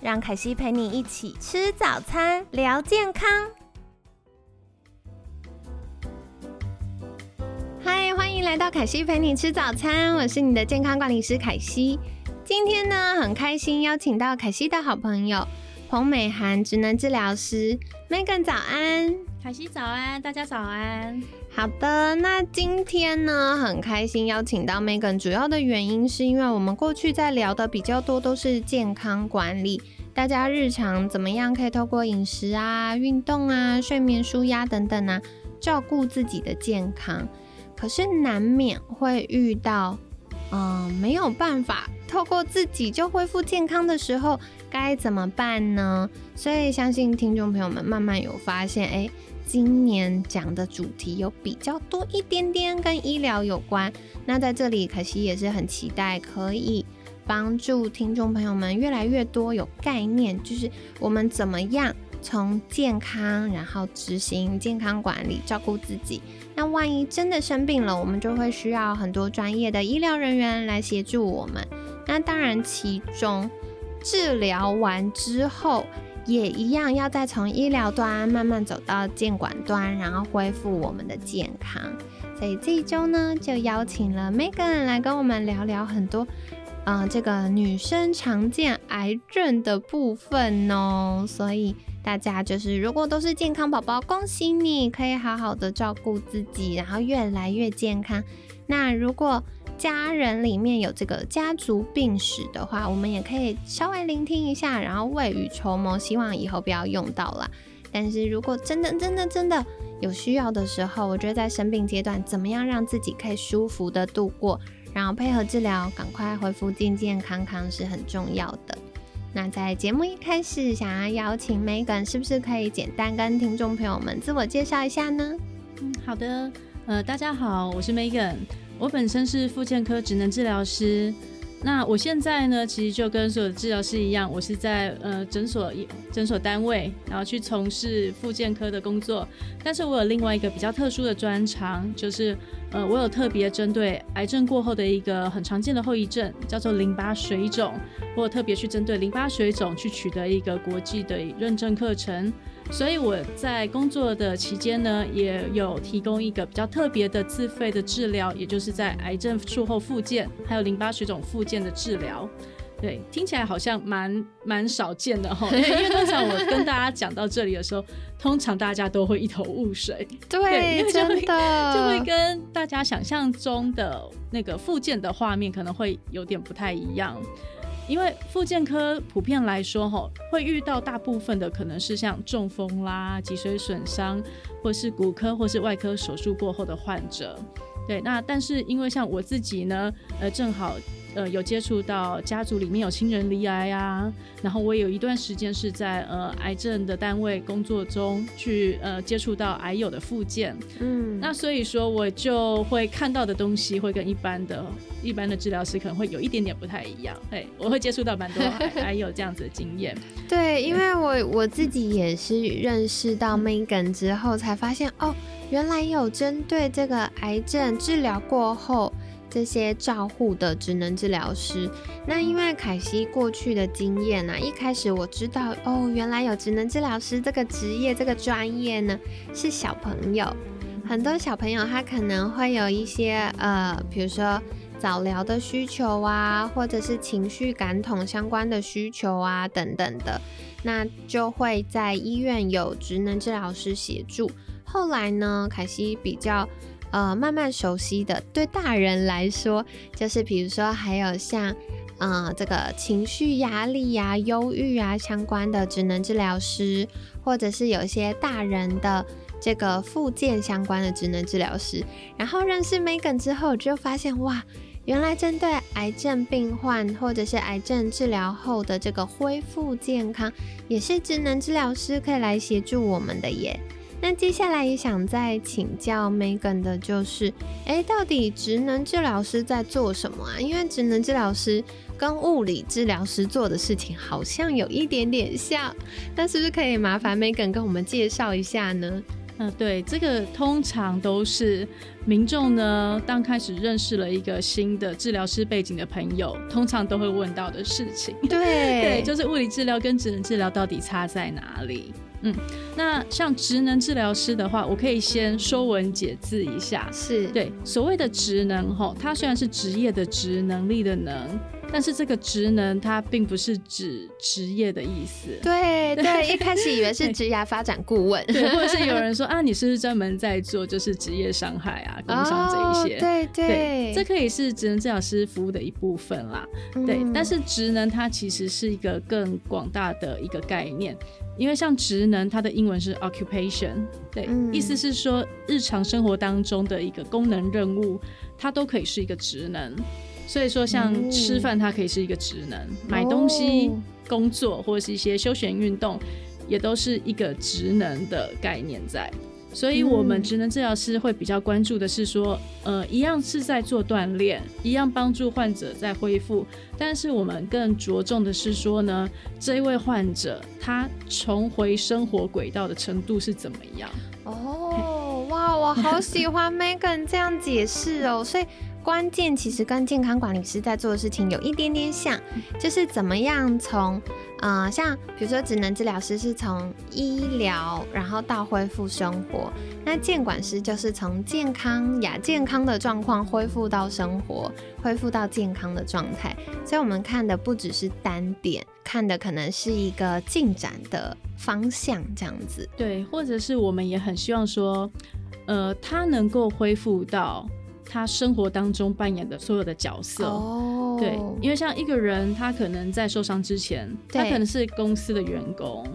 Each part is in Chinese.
让凯西陪你一起吃早餐，聊健康。嗨，欢迎来到凯西陪你吃早餐，我是你的健康管理师凯西。今天呢，很开心邀请到凯西的好朋友彭美涵，职能治疗师 Megan，早安，凯西早安，大家早安。好的，那今天呢，很开心邀请到 Megan，主要的原因是因为我们过去在聊的比较多都是健康管理，大家日常怎么样可以透过饮食啊、运动啊、睡眠、舒压等等啊，照顾自己的健康。可是难免会遇到，嗯，没有办法透过自己就恢复健康的时候，该怎么办呢？所以相信听众朋友们慢慢有发现，哎。今年讲的主题有比较多一点点跟医疗有关，那在这里可惜也是很期待可以帮助听众朋友们越来越多有概念，就是我们怎么样从健康，然后执行健康管理，照顾自己。那万一真的生病了，我们就会需要很多专业的医疗人员来协助我们。那当然，其中治疗完之后。也一样，要再从医疗端慢慢走到监管端，然后恢复我们的健康。所以这一周呢，就邀请了 Megan 来跟我们聊聊很多，嗯，这个女生常见癌症的部分哦。所以大家就是，如果都是健康宝宝，恭喜你可以好好的照顾自己，然后越来越健康。那如果家人里面有这个家族病史的话，我们也可以稍微聆听一下，然后未雨绸缪，希望以后不要用到啦。但是如果真的、真的、真的有需要的时候，我觉得在生病阶段，怎么样让自己可以舒服的度过，然后配合治疗，赶快恢复健健康康是很重要的。那在节目一开始，想要邀请 Megan，是不是可以简单跟听众朋友们自我介绍一下呢？嗯，好的。呃，大家好，我是 Megan。我本身是复健科职能治疗师，那我现在呢，其实就跟所有的治疗师一样，我是在呃诊所诊所单位，然后去从事复健科的工作。但是我有另外一个比较特殊的专长，就是呃，我有特别针对癌症过后的一个很常见的后遗症，叫做淋巴水肿，或特别去针对淋巴水肿去取得一个国际的认证课程。所以我在工作的期间呢，也有提供一个比较特别的自费的治疗，也就是在癌症术后复健，还有淋巴水肿复健的治疗。对，听起来好像蛮蛮少见的哈。因为通常我跟大家讲到这里的时候，通常大家都会一头雾水。对，真的就会跟大家想象中的那个复健的画面可能会有点不太一样。因为复健科普遍来说，吼，会遇到大部分的可能是像中风啦、脊髓损伤，或是骨科或是外科手术过后的患者。对，那但是因为像我自己呢，呃，正好。呃，有接触到家族里面有亲人罹癌啊，然后我有一段时间是在呃癌症的单位工作中去呃接触到癌友的复健，嗯，那所以说我就会看到的东西会跟一般的一般的治疗师可能会有一点点不太一样，对，我会接触到蛮多 癌友这样子的经验。对，因为我我自己也是认识到 Megan 之后才发现，哦，原来有针对这个癌症治疗过后。这些照护的职能治疗师，那因为凯西过去的经验呢，一开始我知道哦，原来有职能治疗师这个职业这个专业呢，是小朋友，很多小朋友他可能会有一些呃，比如说早疗的需求啊，或者是情绪感统相关的需求啊等等的，那就会在医院有职能治疗师协助。后来呢，凯西比较。呃，慢慢熟悉的，对大人来说，就是比如说还有像，呃，这个情绪压力呀、忧郁啊相关的职能治疗师，或者是有些大人的这个附件相关的职能治疗师。然后认识 Megan 之后，就发现哇，原来针对癌症病患或者是癌症治疗后的这个恢复健康，也是职能治疗师可以来协助我们的耶。那接下来也想再请教 Megan 的就是，哎，到底职能治疗师在做什么啊？因为职能治疗师跟物理治疗师做的事情好像有一点点像，那是不是可以麻烦 Megan 跟我们介绍一下呢？嗯，对，这个通常都是民众呢，当开始认识了一个新的治疗师背景的朋友，通常都会问到的事情。对，对，就是物理治疗跟职能治疗到底差在哪里？嗯，那像职能治疗师的话，我可以先说文解字一下。是对，所谓的职能哈，它虽然是职业的职能力的能，但是这个职能它并不是指职业的意思。对对，一开始以为是职业发展顾问，对，或者是有人说啊，你是不是专门在做就是职业伤害啊、工伤这一些？对对，这可以是职能治疗师服务的一部分啦。对，但是职能它其实是一个更广大的一个概念。因为像职能，它的英文是 occupation，对，意思是说日常生活当中的一个功能任务，它都可以是一个职能。所以说，像吃饭，它可以是一个职能；买东西、工作或者是一些休闲运动，也都是一个职能的概念在。所以，我们职能治疗师会比较关注的是说，呃，一样是在做锻炼，一样帮助患者在恢复，但是我们更着重的是说呢，这一位患者他重回生活轨道的程度是怎么样？哦，哇，我好喜欢 Megan 这样解释哦，所以。关键其实跟健康管理师在做的事情有一点点像，就是怎么样从，呃，像比如说职能治疗师是从医疗，然后到恢复生活，那健管师就是从健康亚健康的状况恢复到生活，恢复到健康的状态。所以我们看的不只是单点，看的可能是一个进展的方向这样子。对，或者是我们也很希望说，呃，他能够恢复到。他生活当中扮演的所有的角色，对，因为像一个人，他可能在受伤之前，他可能是公司的员工，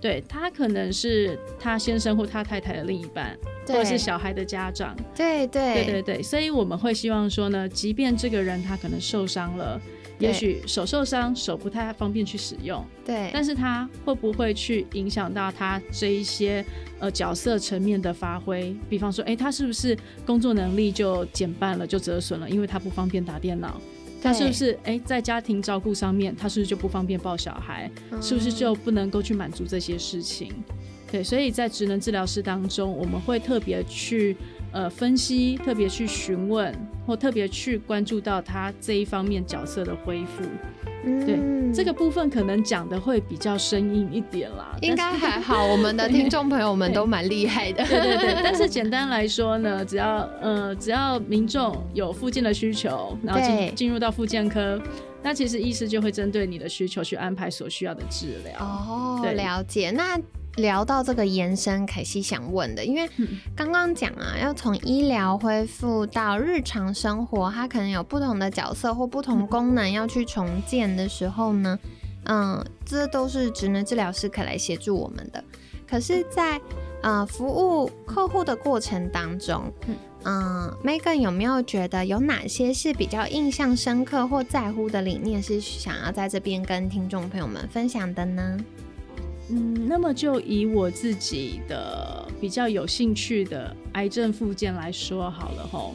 对他可能是他先生或他太太的另一半，或者是小孩的家长，对对。对对对，所以我们会希望说呢，即便这个人他可能受伤了。也许手受伤，手不太方便去使用，对，但是他会不会去影响到他这一些呃角色层面的发挥？比方说，哎，他是不是工作能力就减半了，就折损了，因为他不方便打电脑？他是不是哎在家庭照顾上面，他是不是就不方便抱小孩？是不是就不能够去满足这些事情？对，所以在职能治疗师当中，我们会特别去。呃，分析特别去询问，或特别去关注到他这一方面角色的恢复，对这个部分可能讲的会比较生硬一点啦。应该还好，我们的听众朋友们都蛮厉害的。对对对，但是简单来说呢，只要呃只要民众有附件的需求，然后进进入到附件科，那其实医师就会针对你的需求去安排所需要的治疗。哦，了解那。聊到这个延伸，凯西想问的，因为刚刚讲啊，要从医疗恢复到日常生活，它可能有不同的角色或不同功能要去重建的时候呢，嗯，这都是职能治疗师可以来协助我们的。可是，在呃服务客户的过程当中，嗯，Megan 有没有觉得有哪些是比较印象深刻或在乎的理念，是想要在这边跟听众朋友们分享的呢？嗯，那么就以我自己的比较有兴趣的癌症附件来说好了吼，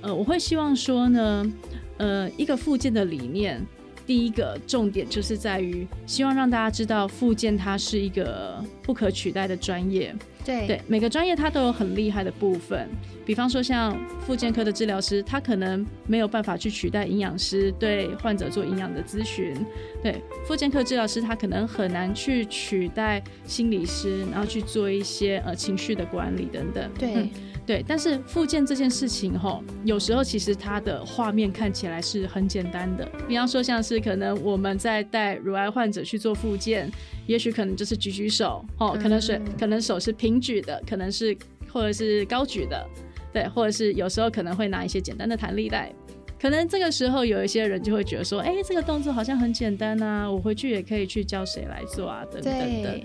呃，我会希望说呢，呃，一个附件的理念，第一个重点就是在于希望让大家知道附件它是一个不可取代的专业。对对，每个专业它都有很厉害的部分，比方说像复健科的治疗师，他可能没有办法去取代营养师对患者做营养的咨询；对，复健科治疗师他可能很难去取代心理师，然后去做一些呃情绪的管理等等。对。对，但是复健这件事情吼，有时候其实它的画面看起来是很简单的。比方说，像是可能我们在带乳癌患者去做复健，也许可能就是举举手，哦，可能是可能手是平举的，可能是或者是高举的，对，或者是有时候可能会拿一些简单的弹力带，可能这个时候有一些人就会觉得说，哎，这个动作好像很简单啊，我回去也可以去教谁来做啊，等等的。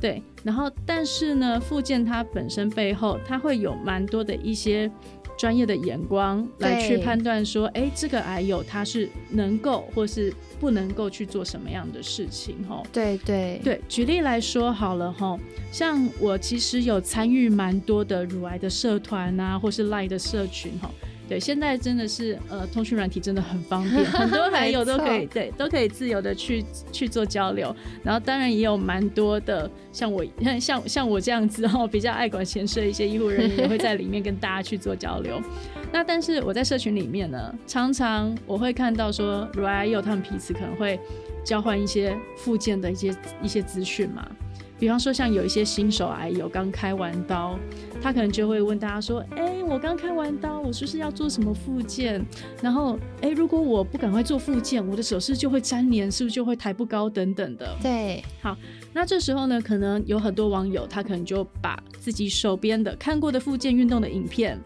对，然后但是呢，附件它本身背后，它会有蛮多的一些专业的眼光来去判断说，哎，这个癌友他是能够或是不能够去做什么样的事情吼。对对对，举例来说好了吼，像我其实有参与蛮多的乳癌的社团啊，或是 Line 的社群哈。对，现在真的是呃，通讯软体真的很方便，很多朋友都可以对，都可以自由的去去做交流。然后当然也有蛮多的像我 像像我这样子哦，比较爱管闲事的一些医护人员也会在里面跟大家去做交流。那但是我在社群里面呢，常常我会看到说乳癌友他们彼此可能会交换一些附件的一些一些资讯嘛。比方说，像有一些新手癌友刚开完刀，他可能就会问大家说：“哎、我刚开完刀，我是不是要做什么复健？然后，哎、如果我不赶快做复健，我的手势就会粘连，是不是就会抬不高等等的。”对好那这时候呢，可能有很多网友他可能就把自己手边的看过的复健运动的影片，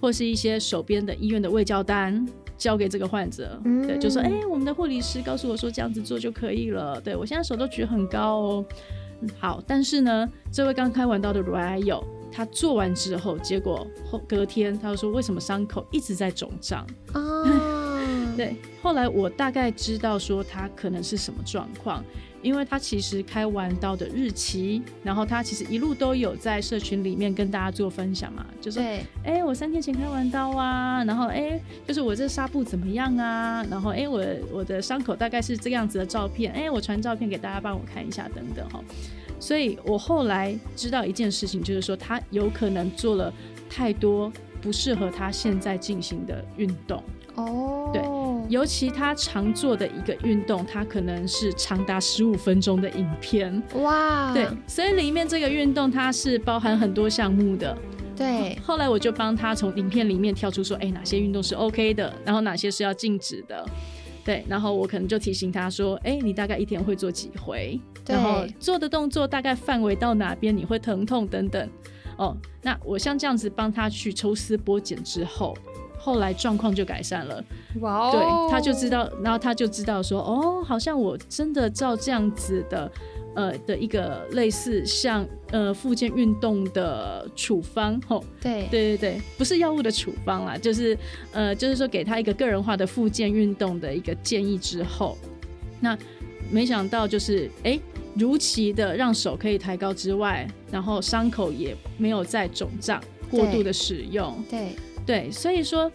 或是一些手边的医院的卫教单。交给这个患者，嗯对，就说，哎、我们的护理师告诉我说这样子做就可以了，对我现在手都举很高哦，嗯好，但是呢，这位刚开完刀的乳癌友，他做完之后，结果后隔天他就说，为什么伤口一直在肿胀？啊，对，后来我大概知道说他可能是什么状况，因为他其实开完刀的日期，然后他其实一路都有在社群里面跟大家做分享嘛，就说，对哎、我三天前开完刀啊，然后哎、就是我这纱布怎么样啊，然后哎、我我的伤口大概是这个样子的照片，哎、我传照片给大家帮我看一下等等哈。所以我后来知道一件事情，就是说他有可能做了太多不适合他现在进行的运动。哦，对尤其他常做的一个运动，他可能是长达十五分钟的影片。哇，对，所以里面这个运动它是包含很多项目的。对后来我就帮他从影片里面挑出说，哎、哪些运动是 OK 的，然后哪些是要禁止的。对，然后我可能就提醒他说，哎、你大概一天会做几回，然后做的动作大概范围到哪边你会疼痛等等。哦，那我像这样子帮他去抽丝剥茧之后，后来状况就改善了。哇哦，对，他就知道，然后他就知道说，哦，好像我真的照这样子的，呃的一个类似像呃附件运动的处方，吼，对。对对对，不是药物的处方啦，就是呃就是说给他一个个人化的附件运动的一个建议之后，那没想到就是哎。如期的让手可以抬高之外，然后伤口也没有再肿胀，过度的使用，对对，所以说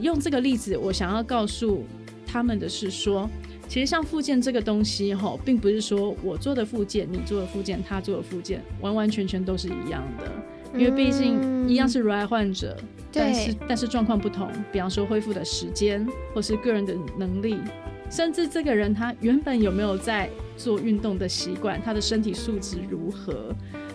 用这个例子，我想要告诉他们的是说，其实像附件这个东西哈，并不是说我做的附件，你做的附件，他做的附件，完完全全都是一样的，因为毕竟一样是乳癌患者，但是但是状况不同，比方说恢复的时间，或是个人的能力，甚至这个人他原本有没有在做运动的习惯，他的身体素质如何。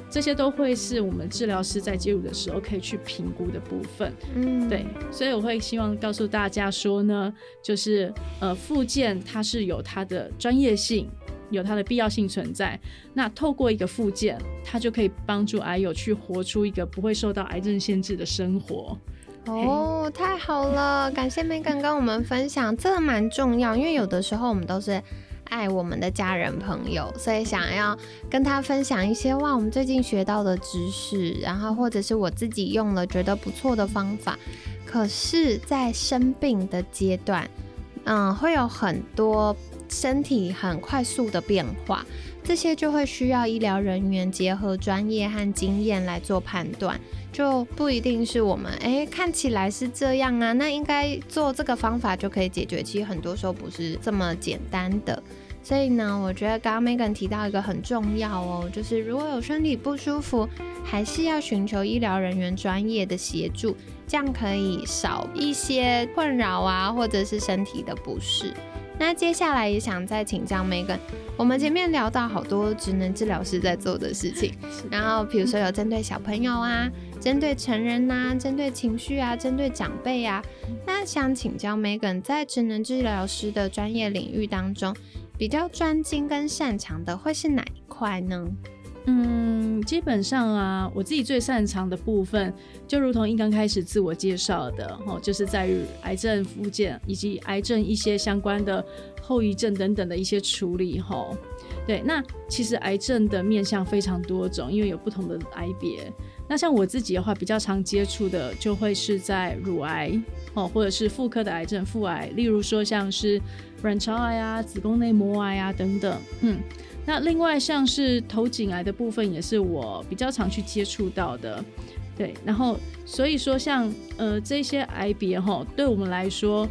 这些都会是我们治疗师在介入的时候可以去评估的部分。嗯对，所以我会希望告诉大家说呢，就是呃，复健它是有它的专业性，有它的必要性存在。那透过一个附件，它就可以帮助癌友去活出一个不会受到癌症限制的生活。哦，太好了！感谢 Megan 跟我们分享，这个蛮重要，因为有的时候我们都是爱我们的家人朋友，所以想要跟他分享一些哇，我们最近学到的知识，然后或者是我自己用了觉得不错的方法。可是，在生病的阶段，嗯，会有很多身体很快速的变化，这些就会需要医疗人员结合专业和经验来做判断。就不一定是我们哎看起来是这样啊，那应该做这个方法就可以解决。其实很多时候不是这么简单的。所以呢，我觉得刚刚 Megan 提到一个很重要哦，就是如果有身体不舒服，还是要寻求医疗人员专业的协助，这样可以少一些困扰啊，或者是身体的不适。那接下来也想再请教 Megan，我们前面聊到好多职能治疗师在做的事情，然后比如说有针对小朋友啊，针对成人呐、针对情绪啊，针对长辈啊。那想请教 Megan，在职能治疗师的专业领域当中，比较专精跟擅长的会是哪一块呢？嗯，基本上啊，我自己最擅长的部分，就如同一刚开始自我介绍的，哦，就是在于癌症复健以及癌症一些相关的后遗症等等的一些处理，吼。对，那其实癌症的面向非常多种，因为有不同的癌别。那像我自己的话，比较常接触的就会是在乳癌哦，或者是妇科的癌症、妇癌，例如说像是卵巢癌啊、子宫内膜癌啊等等。嗯，那另外像是头颈癌的部分，也是我比较常去接触到的。对，然后所以说像呃这些癌别哈，对我们来说，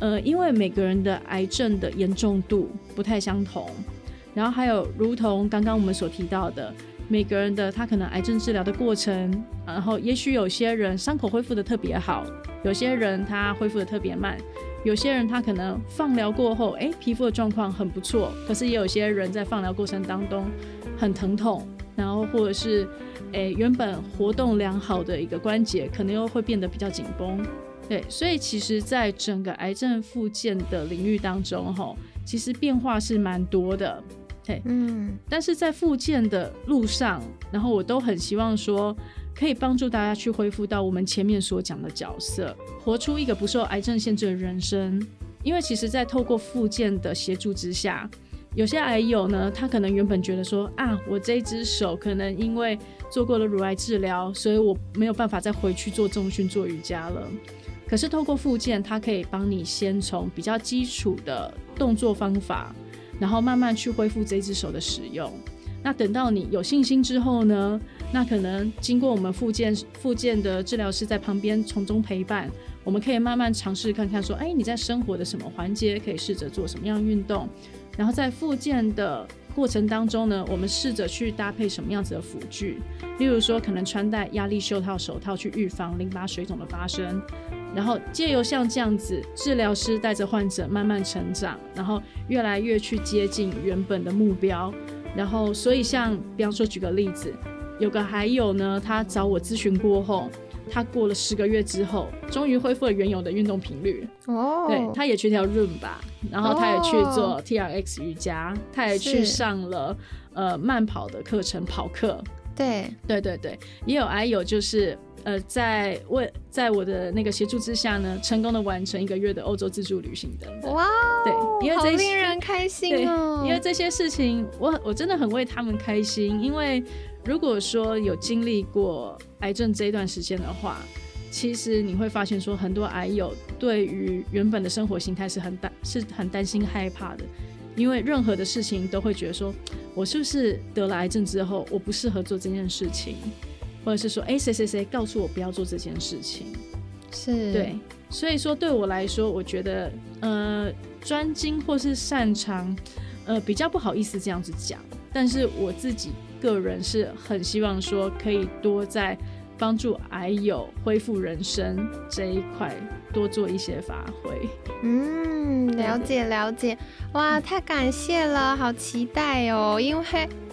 呃，因为每个人的癌症的严重度不太相同，然后还有如同刚刚我们所提到的，每个人的他可能癌症治疗的过程，然后也许有些人伤口恢复的特别好，有些人他恢复的特别慢，有些人他可能放疗过后，哎，皮肤的状况很不错，可是也有些人在放疗过程当中很疼痛，然后或者是。诶，原本活动良好的一个关节，可能又会变得比较紧绷。对，所以其实，在整个癌症复健的领域当中，吼，其实变化是蛮多的。对，嗯，但是在复健的路上，然后我都很希望说，可以帮助大家去恢复到我们前面所讲的角色，活出一个不受癌症限制的人生。因为其实，在透过复健的协助之下。有些癌友呢，他可能原本觉得说啊，我这只手可能因为做过了乳癌治疗，所以我没有办法再回去做重训、做瑜伽了。可是透过复健，它可以帮你先从比较基础的动作方法，然后慢慢去恢复这只手的使用。那等到你有信心之后呢，那可能经过我们复健复健的治疗师在旁边从中陪伴，我们可以慢慢尝试看看说，哎，你在生活的什么环节可以试着做什么样运动。然后在复健的过程当中呢，我们试着去搭配什么样子的辅具，例如说可能穿戴压力袖套、手套去预防淋巴水肿的发生，然后借由像这样子，治疗师带着患者慢慢成长，然后越来越去接近原本的目标。然后所以像比方说举个例子，有个还有呢，他找我咨询过后。他过了十个月之后，终于恢复了原有的运动频率。哦，对，他也去跳 Room 吧，然后他也去做 T R X 瑜伽，他也去上了呃慢跑的课程，跑课。对，对对对，也有癌友就是呃，在为在我的那个协助之下呢，成功的完成一个月的欧洲自助旅行的。哇，对，因为这令人开心哦。因为这些事情，我我真的很为他们开心，因为。如果说有经历过癌症这一段时间的话，其实你会发现说，很多癌友对于原本的生活形态是很担是很担心害怕的，因为任何的事情都会觉得说，我是不是得了癌症之后，我不适合做这件事情，或者是说，哎，谁谁谁告诉我不要做这件事情，是对，所以说对我来说，我觉得呃，专精或是擅长，呃，比较不好意思这样子讲，但是我自己。个人是很希望说可以多在帮助癌友恢复人生这一块多做一些发挥。嗯，了解了解，哇，太感谢了，好期待哦！因为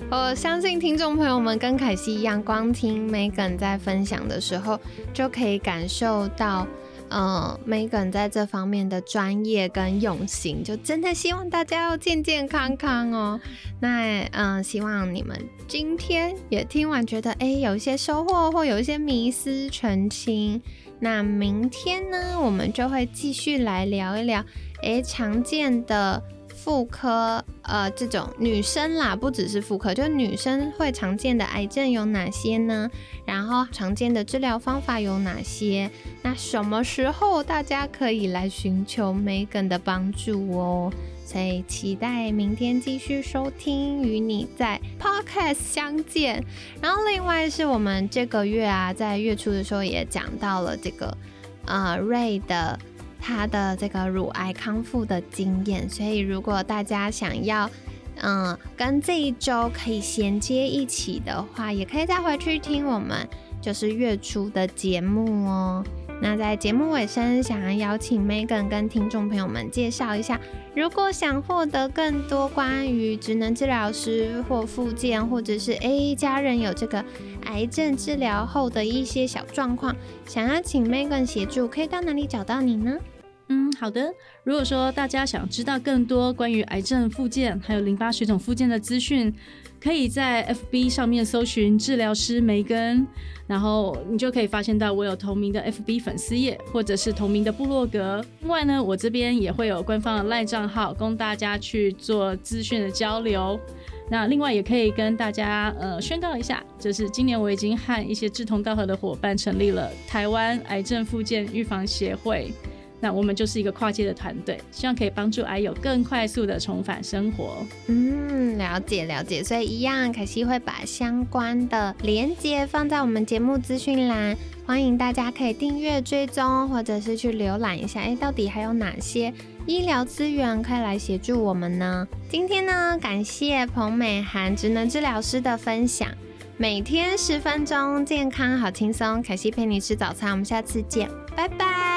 我相信听众朋友们跟凯西一样，光听 Megan 在分享的时候就可以感受到。嗯，Megan 在这方面的专业跟用心，就真的希望大家要健健康康哦。那嗯，希望你们今天也听完，觉得哎有一些收获或有一些迷思澄清。那明天呢，我们就会继续来聊一聊哎常见的。妇科，呃，这种女生啦，不只是妇科，就女生会常见的癌症有哪些呢？然后常见的治疗方法有哪些？那什么时候大家可以来寻求 Megan 的帮助哦？所以期待明天继续收听，与你在 Podcast 相见。然后另外是我们这个月啊，在月初的时候也讲到了这个，呃，瑞的。他的这个乳癌康复的经验，所以如果大家想要，嗯，跟这一周可以衔接一起的话，也可以再回去听我们就是月初的节目哦。那在节目尾声，想要邀请 Megan 跟听众朋友们介绍一下，如果想获得更多关于职能治疗师或复健，或者是 A 家人有这个癌症治疗后的一些小状况，想要请 Megan 协助，可以到哪里找到你呢？嗯，好的。如果说大家想知道更多关于癌症复健还有淋巴水肿复健的资讯，可以在 FB 上面搜寻治疗师梅根，然后你就可以发现到我有同名的 FB 粉丝页，或者是同名的部落格。另外呢，我这边也会有官方的赖账号，供大家去做资讯的交流。那另外也可以跟大家呃宣告一下，就是今年我已经和一些志同道合的伙伴成立了台湾癌症复健预防协会。那我们就是一个跨界的团队，希望可以帮助癌友更快速的重返生活。嗯，了解了解，所以一样，凯西会把相关的连接放在我们节目资讯栏，欢迎大家可以订阅追踪，或者是去浏览一下，哎，到底还有哪些医疗资源可以来协助我们呢？今天呢，感谢彭美涵职能治疗师的分享，每天十分钟，健康好轻松，凯西陪你吃早餐，我们下次见，拜拜。